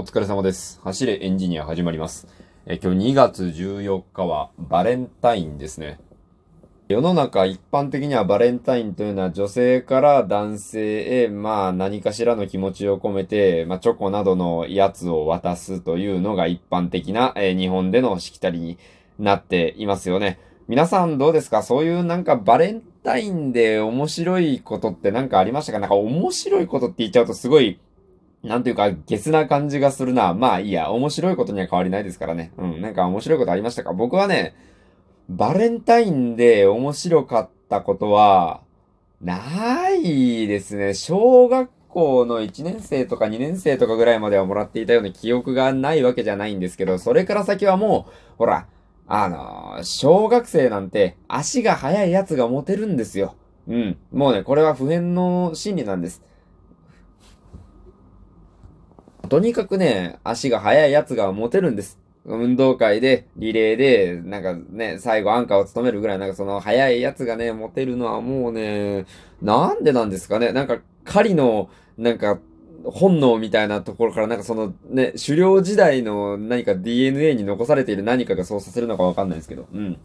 お疲れ様です。走れエンジニア始まります。え今日2月14日はバレンタインですね。世の中一般的にはバレンタインというのは女性から男性へまあ何かしらの気持ちを込めて、まあチョコなどのやつを渡すというのが一般的な、え日本でのしきたりになっていますよね。皆さんどうですか？そういうなんかバレンタインで面白いことってなんかありましたか？なんか面白いことって言っちゃうとすごいなんていうか、ゲスな感じがするな。まあいいや、面白いことには変わりないですからね。うん、なんか面白いことありましたか？僕はね、バレンタインで面白かったことは、ないですね。小学校の1年生とか2年生とかぐらいまではもらっていたような記憶がないわけじゃないんですけど、それから先はもう、ほら、あのー小学生なんて足が速いやつがモテるんですよ。うん。もうね、これは普遍の心理なんです。とにかくね、足が速いやつがモテるんです。運動会で、リレーで、なんかね、最後アンカーを務めるぐらい、なんかその速いやつがね、モテるのはもうね、なんでなんですかね。なんか、狩りの、なんか、本能みたいなところから、なんかそのね、狩猟時代の何か DNA に残されている何かがそうさせるのかわかんないですけど。うん。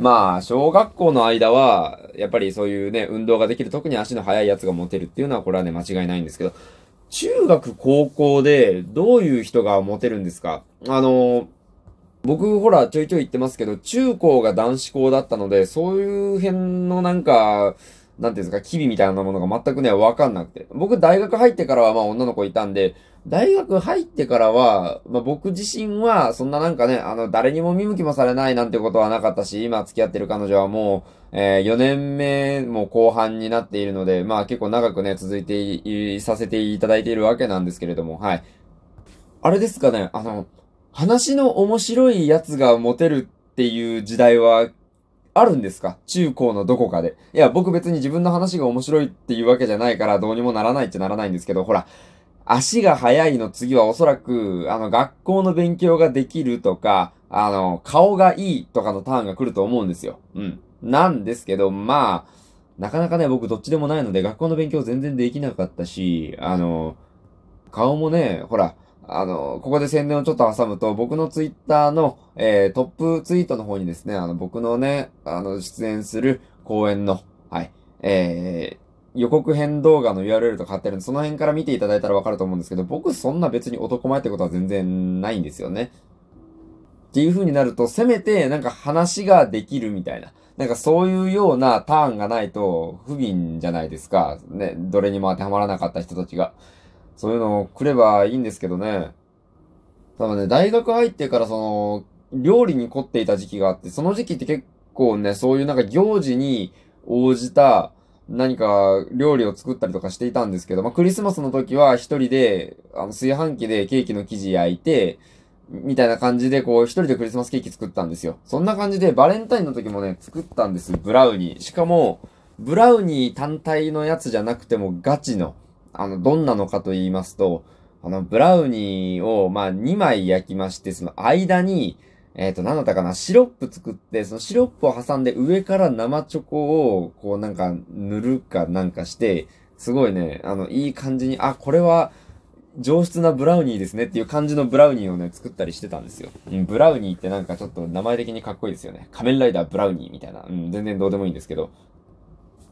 まあ、小学校の間は、やっぱりそういうね、運動ができる、特に足の速いやつがモテるっていうのは、これはね、間違いないんですけど、中学、高校で、どういう人がモテるんですか？あの、僕、ほら、ちょいちょい言ってますけど、中高が男子校だったので、そういう辺のなんか、なんていうんですか、機微みたいなものが全くね、わかんなくて。僕、大学入ってからは、まあ、女の子いたんで、大学入ってからは、まあ、僕自身は、そんななんかね、あの、誰にも見向きもされないなんてことはなかったし、今付き合ってる彼女はもう、えー、4年目も後半になっているので、まあ結構長くね、続いてい、させていただいているわけなんですけれども、はい。あれですかね、あの、話の面白いやつがモテるっていう時代は、あるんですか？中高のどこかで。いや、僕別に自分の話が面白いっていうわけじゃないからどうにもならないっちゃならないんですけど、ほら、足が速いの次はおそらく、あの、学校の勉強ができるとか、あの、顔がいいとかのターンが来ると思うんですよ。うん。なんですけど、まあ、なかなかね、僕どっちでもないので、学校の勉強全然できなかったし、あの、顔もね、ほら、あの、ここで宣伝をちょっと挟むと、僕のツイッターの、えー、トップツイートの方にですね、あの、僕のね、あの、出演する公演の、はい、えー、予告編動画の URL とか貼ってるんで、その辺から見ていただいたらわかると思うんですけど、僕そんな別に男前ってことは全然ないんですよね。っていう風になると、せめてなんか話ができるみたいな。なんかそういうようなターンがないと不憫じゃないですか。ね、どれにも当てはまらなかった人たちが。そういうのを来ればいいんですけどね。多分ね、大学入ってからその、料理に凝っていた時期があって、その時期って結構ね、そういうなんか行事に応じた何か料理を作ったりとかしていたんですけど、まあクリスマスの時は一人で、あの炊飯器でケーキの生地焼いて、みたいな感じで、こう、一人でクリスマスケーキ作ったんですよ。そんな感じで、バレンタインの時もね、作ったんです。ブラウニー。しかも、ブラウニー単体のやつじゃなくても、ガチの、あの、どんなのかと言いますと、あの、ブラウニーを、まあ、2枚焼きまして、その間に、えっ、と、なんだったかな、シロップ作って、そのシロップを挟んで上から生チョコを、こうなんか塗るかなんかして、すごいね、あの、いい感じに、あ、これは、上質なブラウニーですねっていう感じのブラウニーをね、作ったりしてたんですよ。うん、ブラウニーってなんかちょっと名前的にかっこいいですよね。仮面ライダーブラウニーみたいな。うん、全然どうでもいいんですけど。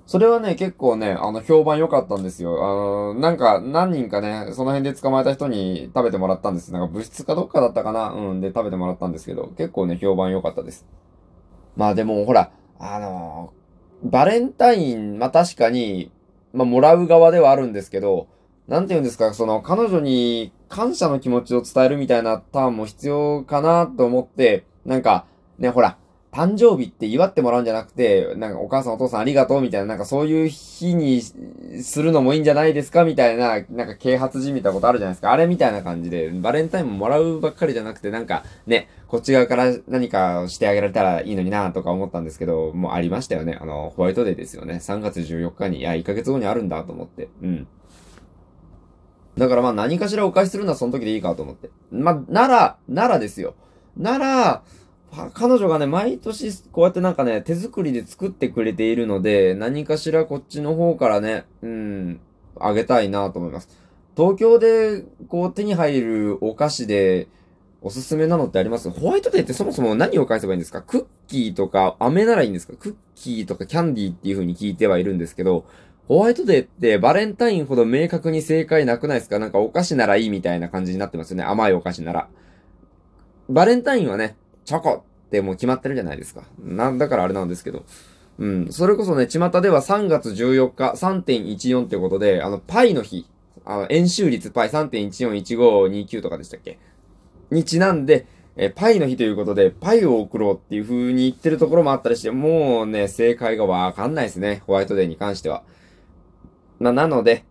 それはね、結構ね、あの、評判良かったんですよ。あの、なんか、何人かね、その辺で捕まえた人に食べてもらったんです。なんか物質かどっかだったかな？うん、で食べてもらったんですけど、結構ね、評判良かったです。まあでも、ほら、あのバレンタイン、まあ確かに、まあもらう側ではあるんですけど、なんて言うんですか、その、彼女に感謝の気持ちを伝えるみたいなターンも必要かなと思って、なんか、ね、ほら、誕生日って祝ってもらうんじゃなくて、なんかお母さんお父さんありがとうみたいな、なんかそういう日にするのもいいんじゃないですかみたいな、なんか啓発じみたことあるじゃないですか。あれみたいな感じで、バレンタインももらうばっかりじゃなくて、なんかね、こっち側から何かしてあげられたらいいのになとか思ったんですけど、もうありましたよね。あの、ホワイトデーですよね。3月14日に、いや、1ヶ月後にあるんだと思って。うん。だからまあ何かしらお返しするのはその時でいいかと思って。まあ、なら、ならですよ。なら、彼女がね、毎年こうやってなんかね、手作りで作ってくれているので、何かしらこっちの方からね、うん、あげたいなと思います。東京でこう手に入るお菓子でおすすめなのってあります？ホワイトデーってそもそも何を返せばいいんですか？クッキーとか飴ならいいんですか？クッキーとかキャンディーっていう風に聞いてはいるんですけど、ホワイトデーってバレンタインほど明確に正解なくないですか？なんかお菓子ならいいみたいな感じになってますよね。甘いお菓子なら。バレンタインはね、チョコってもう決まってるじゃないですか。なんだからあれなんですけど。うん。それこそね、巷では3月14日3.14ってことで、あの、パイの日、あの、円周率パイ3.141529とかでしたっけ？にちなんで、えパイの日ということで、パイを送ろうっていう風に言ってるところもあったりして、もうね、正解がわかんないですね。ホワイトデーに関しては。まあ、なので、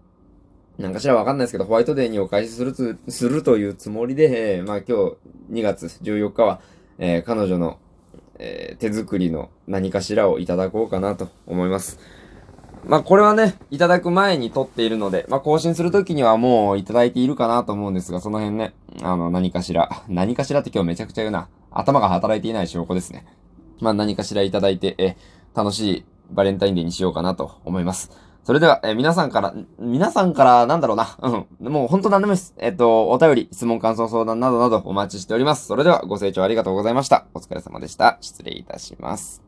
なんかしらわかんないですけど、ホワイトデーにお返しするつ、するというつもりで、えー、まあ今日2月14日は、えー、彼女の、えー、手作りの何かしらをいただこうかなと思います。まあこれはね、いただく前に撮っているので、まあ更新するときにはもういただいているかなと思うんですが、その辺ね、あの何かしら、何かしらって今日めちゃくちゃ言うな。頭が働いていない証拠ですね。まあ何かしらいただいて、え、楽しいバレンタインデーにしようかなと思います。それでは、え皆さんから、皆さんから、なんだろうな。うん。もう本当なんでもいいです。えっと、お便り、質問、感想、相談などなどお待ちしております。それでは、ご清聴ありがとうございました。お疲れ様でした。失礼いたします。